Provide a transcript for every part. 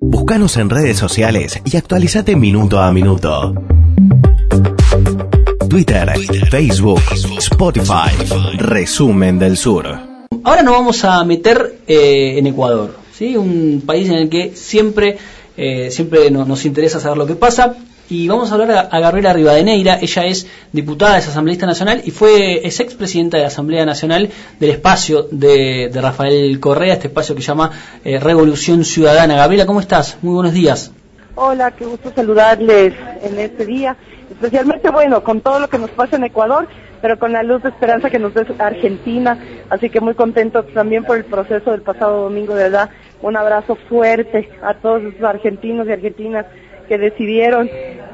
Búscanos en redes sociales y actualizate minuto a minuto. Twitter, Facebook, Spotify, Resumen del Sur. Ahora nos vamos a meter eh, en Ecuador, ¿sí? un país en el que siempre, eh, siempre nos interesa saber lo que pasa y vamos a hablar a, Gabriela Rivadeneira. Ella es diputada, es asambleísta nacional y fue es expresidenta de la Asamblea Nacional del espacio de, Rafael Correa, este espacio que llama eh, Revolución Ciudadana. Gabriela, ¿cómo estás? Muy buenos días. Hola, qué gusto saludarles en este día, especialmente bueno, con todo lo que nos pasa en Ecuador, pero con la luz de esperanza que nos da Argentina, así que muy contentos también por el proceso del pasado domingo, de verdad, un abrazo fuerte a todos los argentinos y argentinas que decidieron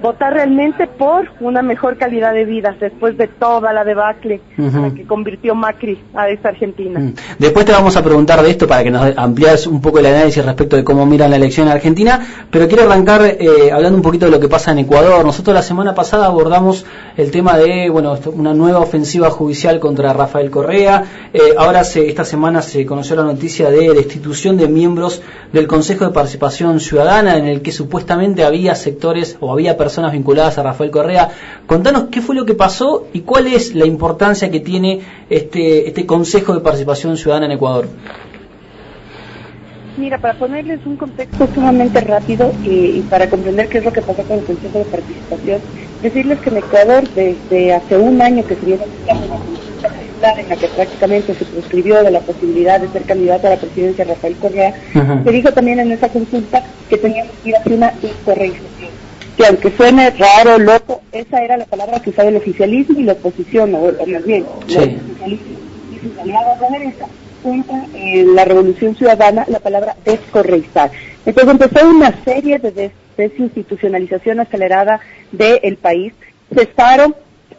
votar realmente por una mejor calidad de vida después de toda la debacle que convirtió Macri a esta Argentina. Mm. Después te vamos a preguntar de esto para que nos amplias un poco el análisis respecto de cómo miran la elección en Argentina, pero quiero arrancar eh, hablando un poquito de lo que pasa en Ecuador. Nosotros la semana pasada abordamos el tema de bueno una nueva ofensiva judicial contra Rafael Correa. Eh, ahora se, esta semana se conoció la noticia de destitución de miembros del Consejo de Participación Ciudadana en el que supuestamente había sectores o había personas vinculadas a Rafael Correa. Contanos qué fue lo que pasó y cuál es la importancia que tiene este, este Consejo de Participación Ciudadana en Ecuador. Mira, para ponerles un contexto sumamente rápido y, para comprender qué es lo que pasó con el Consejo de Participación, decirles que en Ecuador desde hace un año que se viene en la que prácticamente se prescribió de la posibilidad de ser candidato a la presidencia Rafael Correa, se dijo también en esa consulta que teníamos que ir hacia una incorrección. Que aunque suene raro, loco, esa era la palabra que usaba el oficialismo y la oposición, o, más bien, sí. y sus aliados de derecha contra eh, la revolución ciudadana la palabra descorreizar. Entonces empezó una serie de desinstitucionalización acelerada del país. Cesaron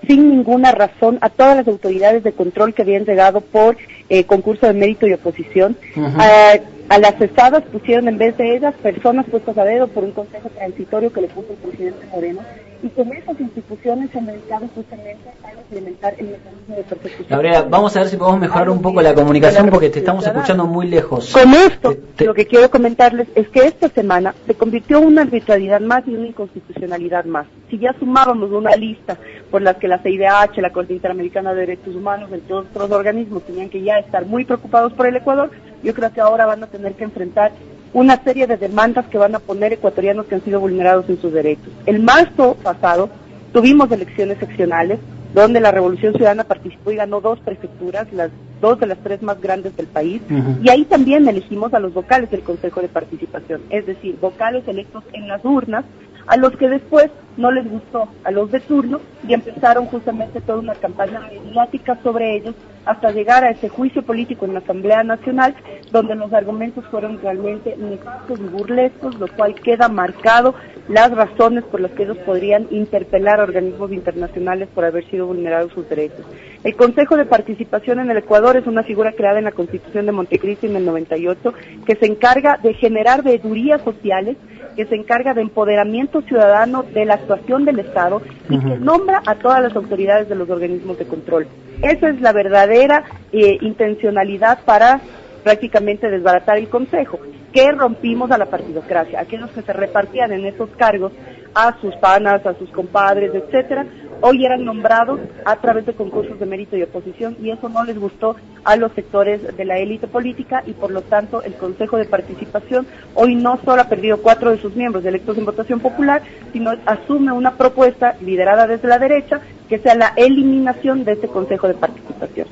sin ninguna razón a todas las autoridades de control que habían llegado por eh, concurso de mérito y oposición. a, las cesadas pusieron en vez de ellas personas puestas a dedo por un consejo transitorio que le puso el presidente Moreno y con esas instituciones dedicado justamente a implementar el mecanismo de persecución. Gabriela, vamos a ver si podemos mejorar un poco la comunicación porque te estamos escuchando muy lejos. Con esto, lo que quiero comentarles es que esta semana se convirtió en una arbitrariedad más y una inconstitucionalidad más. Si ya sumábamos una lista por las que la CIDH, la Corte Interamericana de Derechos Humanos, entre otros organismos tenían que ya estar muy preocupados por el Ecuador, yo creo que ahora van a tener que enfrentar una serie de demandas que van a poner ecuatorianos que han sido vulnerados en sus derechos. El marzo pasado tuvimos elecciones seccionales donde la Revolución Ciudadana participó y ganó dos prefecturas, las dos de las tres más grandes del país, y ahí también elegimos a los vocales del Consejo de Participación, es decir, vocales electos en las urnas, a los que después no les gustó a los de turno y empezaron justamente toda una campaña mediática sobre ellos hasta llegar a ese juicio político en la Asamblea Nacional donde los argumentos fueron realmente nefastos y burlescos, lo cual queda marcado las razones por las que ellos podrían interpelar a organismos internacionales por haber sido vulnerados sus derechos. El Consejo de Participación en el Ecuador es una figura creada en la Constitución de Montecristo en el 98 que se encarga de generar veedurías sociales que se encarga de empoderamiento ciudadano de la actuación del Estado y que nombra a todas las autoridades de los organismos de control. Esa es la verdadera eh, intencionalidad para prácticamente desbaratar el Consejo, que rompimos a la partidocracia, aquellos que se repartían en esos cargos a sus panas, a sus compadres, etcétera, hoy eran nombrados a través de concursos de mérito y oposición y eso no les gustó a los sectores de la élite política y por lo tanto el Consejo de Participación hoy no solo ha perdido cuatro de sus miembros electos en votación popular, sino asume una propuesta liderada desde la derecha que sea la eliminación de este Consejo de Participación.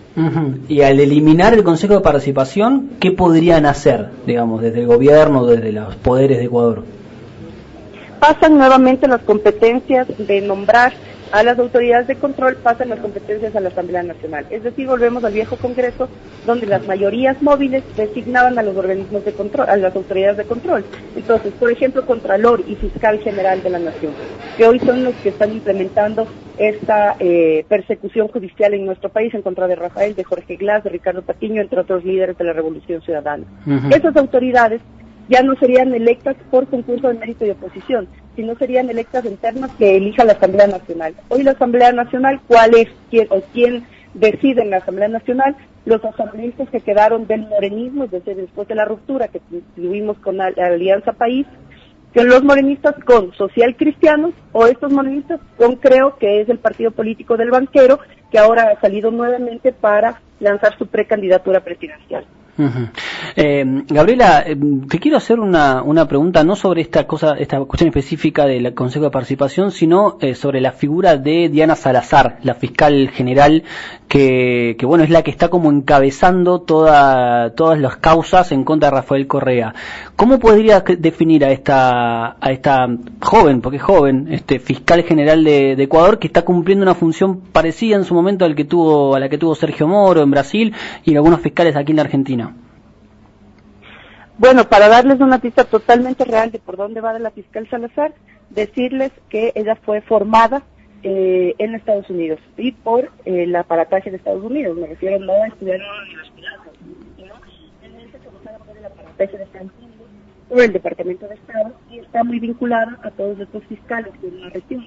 Y al eliminar el Consejo de Participación, ¿qué podrían hacer, digamos, desde el gobierno, desde los poderes de Ecuador? Pasan nuevamente las competencias de nombrar a las autoridades de control pasan las competencias a la Asamblea Nacional. Es decir, volvemos al viejo Congreso, donde las mayorías móviles designaban a los organismos de control, a las autoridades de control. Entonces, por ejemplo, Contralor y Fiscal General de la Nación, que hoy son los que están implementando esta eh, persecución judicial en nuestro país en contra de Rafael, de Jorge Glass, de Ricardo Patiño, entre otros líderes de la Revolución Ciudadana. Esas autoridades ya no serían electas por concurso de mérito y oposición, sino serían electas en términos que elija la Asamblea Nacional. Hoy la Asamblea Nacional, ¿cuál es quién o quién decide en la Asamblea Nacional? Los asambleístas que quedaron del morenismo, es decir, después de la ruptura que tuvimos con la, Alianza País, que los morenistas con social cristianos o estos morenistas con creo que es el partido político del banquero que ahora ha salido nuevamente para lanzar su precandidatura presidencial. Eh, Gabriela, eh, te quiero hacer una, una, pregunta no sobre esta cosa, esta cuestión específica del Consejo de Participación, sino eh, sobre la figura de Diana Salazar, la fiscal general, que, que, bueno es la que está como encabezando toda, todas las causas en contra de Rafael Correa. ¿Cómo podrías definir a esta, a esta joven, porque es joven, este fiscal general de, de Ecuador, que está cumpliendo una función parecida en su momento al que tuvo, a la que tuvo Sergio Moro en Brasil y algunos fiscales aquí en la Argentina? Bueno, para darles una pista totalmente real de por dónde va de la fiscal Salazar, decirles que ella fue formada eh, en Estados Unidos y por eh, el aparataje de Estados Unidos. Me refiero no a estudiar en universidad, sino en el por el aparataje de Estados Unidos por el Departamento de Estado y está muy vinculada a todos estos fiscales de la región.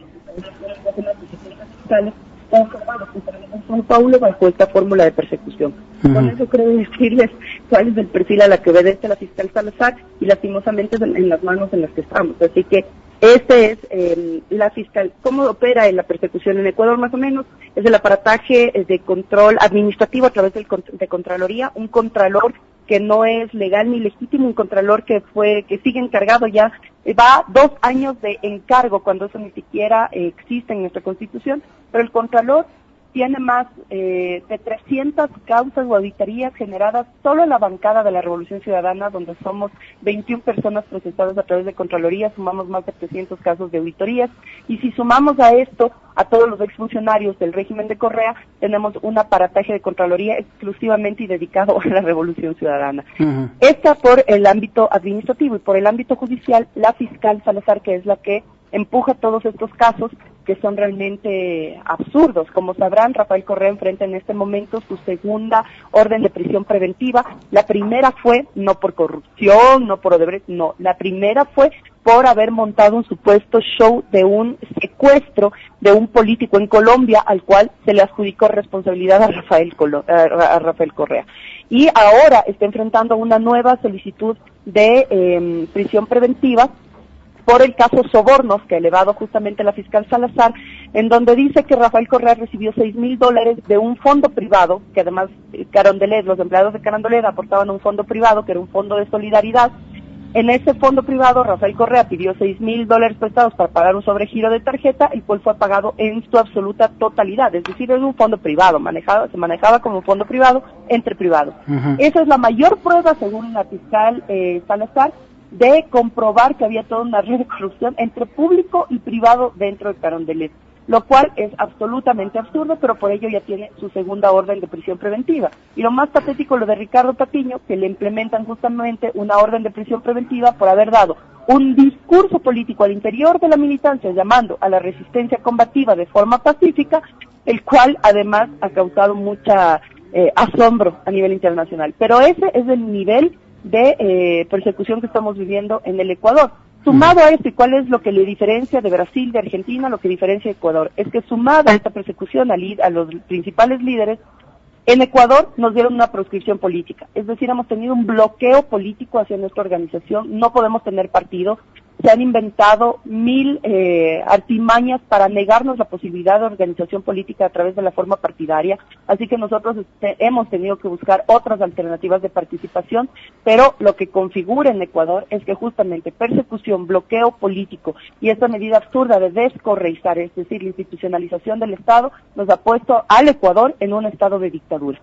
Fiscales São Paulo bajo esta fórmula de persecución. Con eso creo decirles cuál es el perfil a la que obedece la fiscal Salazar y lastimosamente en, las manos en las que estamos. Así que este es eh, la fiscal. ¿Cómo opera en la persecución en Ecuador más o menos? Es el aparataje de control administrativo a través del, de Contraloría, un contralor que no es legal ni legítimo, un contralor que fue, que sigue encargado ya, va dos años de encargo cuando eso ni siquiera eh, existe en nuestra constitución, pero el contralor tiene más eh, de 300 causas o auditorías generadas solo en la bancada de la Revolución Ciudadana, donde somos 21 personas procesadas a través de Contraloría, sumamos más de 300 casos de auditorías, y si sumamos a esto a todos los exfuncionarios del régimen de Correa, tenemos un aparataje de Contraloría exclusivamente y dedicado a la Revolución Ciudadana. Esta por el ámbito administrativo y por el ámbito judicial, la fiscal Salazar, que es la que empuja todos estos casos que son realmente absurdos. Como sabrán, Rafael Correa enfrenta en este momento su segunda orden de prisión preventiva. La primera fue no por corrupción, no por Odebrecht, no. La primera fue por haber montado un supuesto show de un secuestro de un político en Colombia al cual se le adjudicó responsabilidad a Rafael, Rafael Correa. Y ahora está enfrentando una nueva solicitud de em, prisión preventiva por el caso Sobornos que ha elevado justamente la fiscal Salazar, en donde dice que Rafael Correa recibió seis mil dólares de un fondo privado, que además eh, Carondelet, los empleados de Carondelet aportaban un fondo privado, que era un fondo de solidaridad. En ese fondo privado, Rafael Correa pidió seis mil dólares prestados para pagar un sobregiro de tarjeta, el cual fue pagado en su absoluta totalidad. Es decir, es un fondo privado, manejado, se manejaba como un fondo privado entre privados. Esa es la mayor prueba, según la fiscal eh, Salazar, de comprobar que había toda una red de corrupción entre público y privado dentro de Carondelet, lo cual es absolutamente absurdo, pero por ello ya tiene su segunda orden de prisión preventiva. Y lo más patético lo de Ricardo Patiño, que le implementan justamente una orden de prisión preventiva por haber dado un discurso político al interior de la militancia llamando a la resistencia combativa de forma pacífica, el cual además ha causado mucha eh, asombro a nivel internacional. Pero ese es el nivel de eh, persecución que estamos viviendo en el Ecuador. Sumado a esto, ¿y cuál es lo que le diferencia de Brasil, de Argentina, lo que diferencia de Ecuador? Es que sumada a esta persecución a, los principales líderes, en Ecuador nos dieron una proscripción política, es decir, hemos tenido un bloqueo político hacia nuestra organización, no podemos tener partido, se han inventado mil eh, artimañas para negarnos la posibilidad de organización política a través de la forma partidaria, así que nosotros este, hemos tenido que buscar otras alternativas de participación, pero lo que configura en Ecuador es que justamente persecución, bloqueo político y esta medida absurda de descorreizar, es decir, la institucionalización del Estado, nos ha puesto al Ecuador en un estado de dictadura.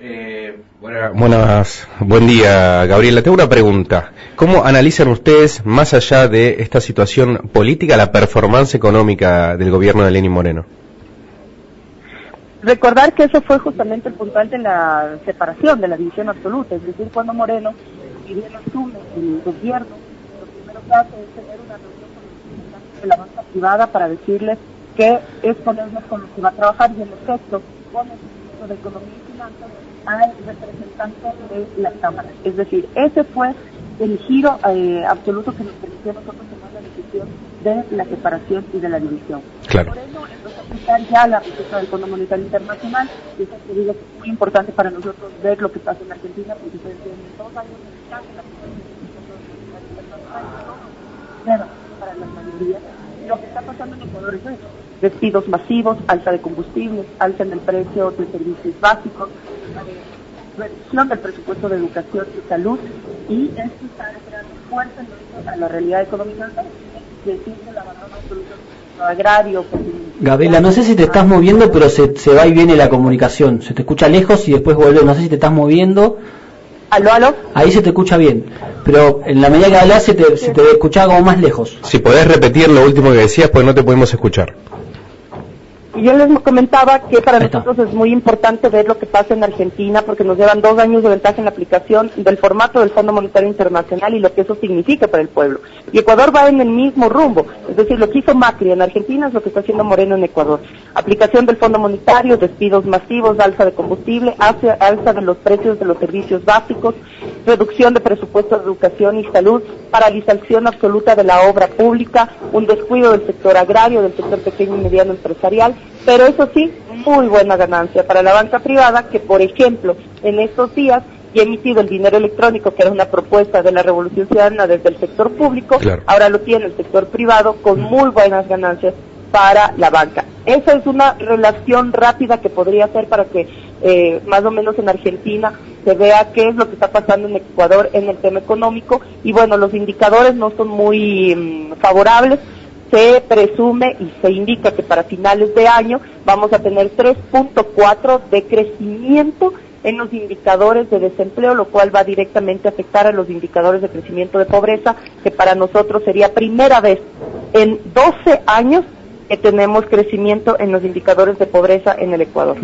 Eh, buenas, buen día, Gabriela. Tengo una pregunta. ¿Cómo analizan ustedes, más allá de esta situación política, la performance económica del gobierno de Lenín Moreno? Recordar que eso fue justamente el puntual de la separación, de la división absoluta, es decir, cuando Moreno, y bien asume el gobierno, lo primero que hace es tener una reunión con los de la banca privada para decirles que es con ellos con los que va a trabajar y en efecto con el ministro de Economía y Finanzas al representante de la Cámara. Es decir, ese fue el giro eh, absoluto que nos permitió a nosotros tomar la decisión de la separación y de la división. Claro. Por eso empezó a aplicar ya la receta del Fondo Monetario Internacional, y eso es muy importante para nosotros ver lo que pasa en Argentina, porque ustedes tienen dos años de la Internacional nueva para la mayoría. Lo que está pasando en Ecuador es eso. Despidos masivos, alza de combustibles, alza en el precio de servicios básicos, reducción del presupuesto de educación y salud, y esto está creando fuerza a la realidad económica del país. el abandono absoluto agrario. Gabriela, no sé si te estás moviendo, pero se, se va y viene la comunicación. Se te escucha lejos y después vuelve. No sé si te estás moviendo. ¿Aló, aló? Ahí se te escucha bien, pero en la medida que hablas se te, se te escuchaba como más lejos. Si podés repetir lo último que decías, pues no te podemos escuchar. Y yo les comentaba que para nosotros es muy importante ver lo que pasa en Argentina porque nos llevan dos años de ventaja en la aplicación del formato del Fondo Monetario Internacional y lo que eso significa para el pueblo. Y Ecuador va en el mismo rumbo. Es decir, lo que hizo Macri en Argentina es lo que está haciendo Moreno en Ecuador. Aplicación del Fondo Monetario, despidos masivos, alza de combustible, alza de los precios de los servicios básicos, reducción de presupuesto de educación y salud, paralización absoluta de la obra pública, un descuido del sector agrario, del sector pequeño y mediano empresarial pero eso sí, muy buena ganancia para la banca privada que, por ejemplo, en estos días ya ha emitido el dinero electrónico, que era una propuesta de la Revolución Ciudadana desde el sector público, ahora lo tiene el sector privado con muy buenas ganancias para la banca. Esa es una relación rápida que podría hacer para que eh, más o menos en Argentina se vea qué es lo que está pasando en Ecuador en el tema económico. Y bueno, los indicadores no son muy mm, favorables, se presume y se indica que para finales de año vamos a tener 3.4 de crecimiento en los indicadores de desempleo, lo cual va directamente a afectar a los indicadores de crecimiento de pobreza, que para nosotros sería primera vez en 12 años que tenemos crecimiento en los indicadores de pobreza en el Ecuador.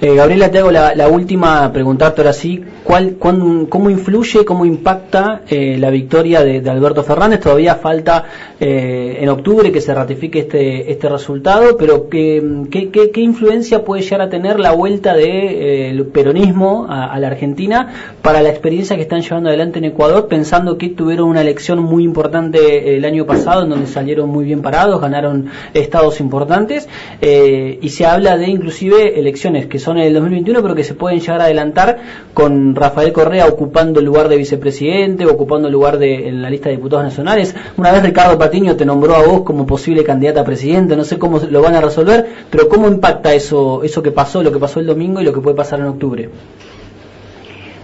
Eh, Gabriela, te hago la, última, preguntarte ahora sí, ¿cuál, ¿cómo influye, cómo impacta eh, la victoria de, Alberto Fernández? Todavía falta eh, en octubre que se ratifique este, este resultado, pero ¿qué, qué, influencia puede llegar a tener la vuelta del peronismo a, la Argentina para la experiencia que están llevando adelante en Ecuador, pensando que tuvieron una elección muy importante el año pasado, en donde salieron muy bien parados, ganaron estados importantes, y se habla de inclusive elecciones que son en el 2021, pero que se pueden llegar a adelantar con Rafael Correa ocupando el lugar de vicepresidente, ocupando el lugar de, en la lista de diputados nacionales. Una vez Ricardo Patiño te nombró a vos como posible candidata a presidente, no sé cómo lo van a resolver, pero ¿cómo impacta eso, eso que pasó, lo que pasó el domingo y lo que puede pasar en octubre?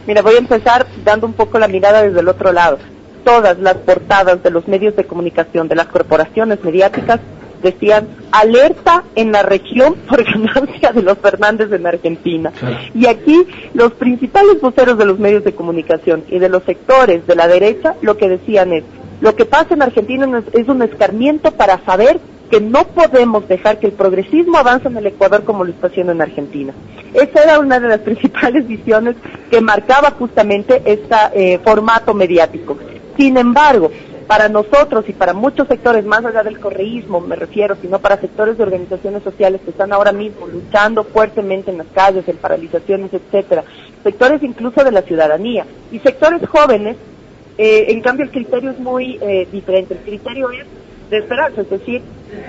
Mira, voy a empezar dando un poco la mirada desde el otro lado. Todas las portadas de los medios de comunicación, de las corporaciones mediáticas, decían alerta en la región por ganancia de los Fernández en Argentina. Y aquí los principales voceros de los medios de comunicación y de los sectores de la derecha lo que decían es, lo que pasa en Argentina es un escarmiento para saber que no podemos dejar que el progresismo avance en el Ecuador como lo está haciendo en Argentina. Esa era una de las principales visiones que marcaba justamente este formato mediático. Sin embargo, para nosotros y para muchos sectores, más allá del correísmo, me refiero, sino para sectores de organizaciones sociales que están ahora mismo luchando fuertemente en las calles, en paralizaciones, etcétera, sectores incluso de la ciudadanía y sectores jóvenes, eh, en cambio el criterio es muy eh, diferente. El criterio es de esperanza, es decir,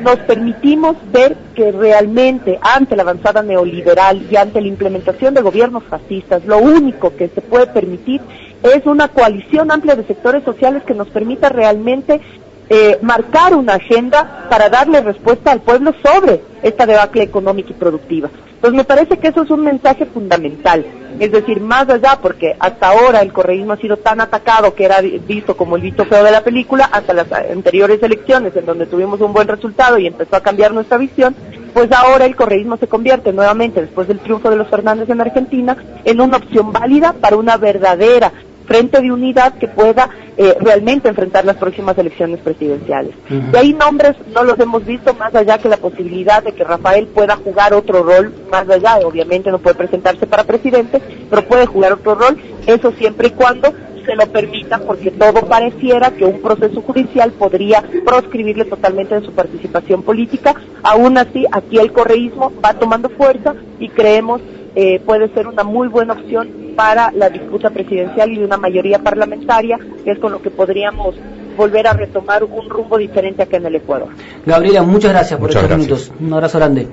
nos permitimos ver que realmente ante la avanzada neoliberal y ante la implementación de gobiernos fascistas, lo único que se puede permitir es una coalición amplia de sectores sociales que nos permita realmente eh, marcar una agenda para darle respuesta al pueblo sobre esta debacle económica y productiva. Pues me parece que eso es un mensaje fundamental. Es decir, más allá, porque hasta ahora el correísmo ha sido tan atacado que era visto como el visto feo de la película, hasta las anteriores elecciones en donde tuvimos un buen resultado y empezó a cambiar nuestra visión, pues ahora el correísmo se convierte nuevamente, después del triunfo de los Fernández en Argentina, en una opción válida para una verdadera frente de unidad que pueda eh, realmente enfrentar las próximas elecciones presidenciales. Y ahí nombres no los hemos visto más allá que la posibilidad de que Rafael pueda jugar otro rol, más allá, obviamente no puede presentarse para presidente, pero puede jugar otro rol, eso siempre y cuando se lo permita, porque todo pareciera que un proceso judicial podría proscribirle totalmente de su participación política. Aún así, aquí el correísmo va tomando fuerza y creemos eh, puede ser una muy buena opción para la disputa presidencial y de una mayoría parlamentaria, que es con lo que podríamos volver a retomar un rumbo diferente acá en el Ecuador. Gabriela, muchas gracias por estos minutos. Un abrazo grande.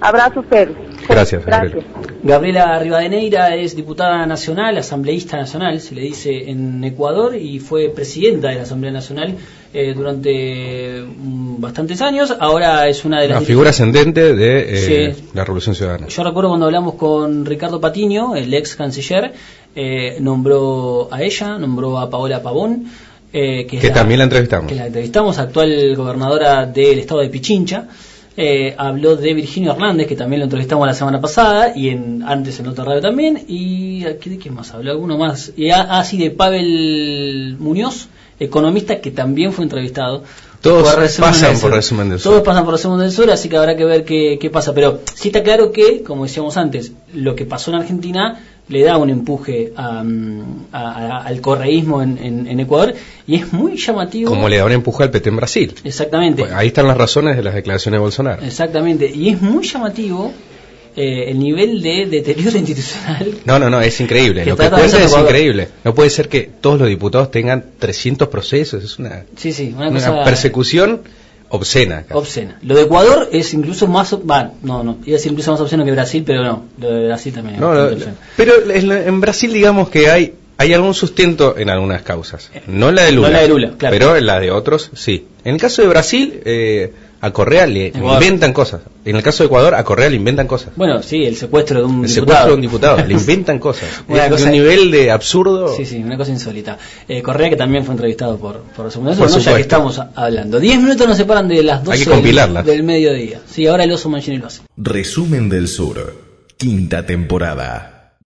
Abrazo ustedes. Gracias, Gracias. Gabriela Rivadeneira es diputada nacional, asambleísta nacional, se le dice en Ecuador, y fue presidenta de la Asamblea Nacional eh, durante mm, bastantes años. Ahora es una de las Una figura ascendente de eh, Sí. la Revolución Ciudadana. Yo recuerdo cuando hablamos con Ricardo Patiño, el ex canciller, eh, nombró a ella, nombró a Paola Pavón, eh, que, Que también la entrevistamos. que la entrevistamos, actual gobernadora del estado de Pichincha. Eh, habló de Virginio Hernández, que también lo entrevistamos la semana pasada, y en, antes en otra radio también. ¿Y aquí de quién más habló? ¿Alguno más? Y ah, ah, sí, de Pavel Muñoz, economista, que también fue entrevistado. Todos pasan por. Resumen del Sur. Todos pasan por Resumen del Sur, así que habrá que ver qué, qué pasa. Pero sí está claro que, como decíamos antes, lo que pasó en Argentina le da un empuje a, mm, a- a- al correísmo en, en- en Ecuador y es muy llamativo. Como le da un empuje al PT en Brasil. Exactamente. Pues ahí están las razones de las declaraciones de Bolsonaro. Exactamente. Y es muy llamativo eh, el nivel de deterioro institucional. No, no, no, es increíble. Que Lo que cuenta es increíble. No puede ser que todos los diputados tengan 300 procesos. Es una, Sí, sí, una una cosa persecución obscena. casi. obscena. Lo de Ecuador es incluso más. Va, no, no. Iba a decir incluso más obsceno que Brasil, pero no. Lo de Brasil también es No, lo- pero en, Brasil digamos que hay hay algún sustento en algunas causas. No en la de Lula. No la de Lula, claro. Pero en la de otros, sí. En el caso de Brasil, eh, a Correa le Ecuador. inventan cosas. En el caso de Ecuador, a Correa le inventan cosas. Bueno, sí, el secuestro de un El diputado. secuestro de un diputado, le inventan cosas. Una Es de cosa- un nivel de absurdo. Sí, sí, una cosa insólita. Eh, Correa que también fue entrevistado por, por Sur, ¿no? ya que estamos hablando. Diez minutos nos separan de las 12 Hay que del- del mediodía. Sí, ahora el oso Mancini lo hace. Resumen del Sur, quinta temporada.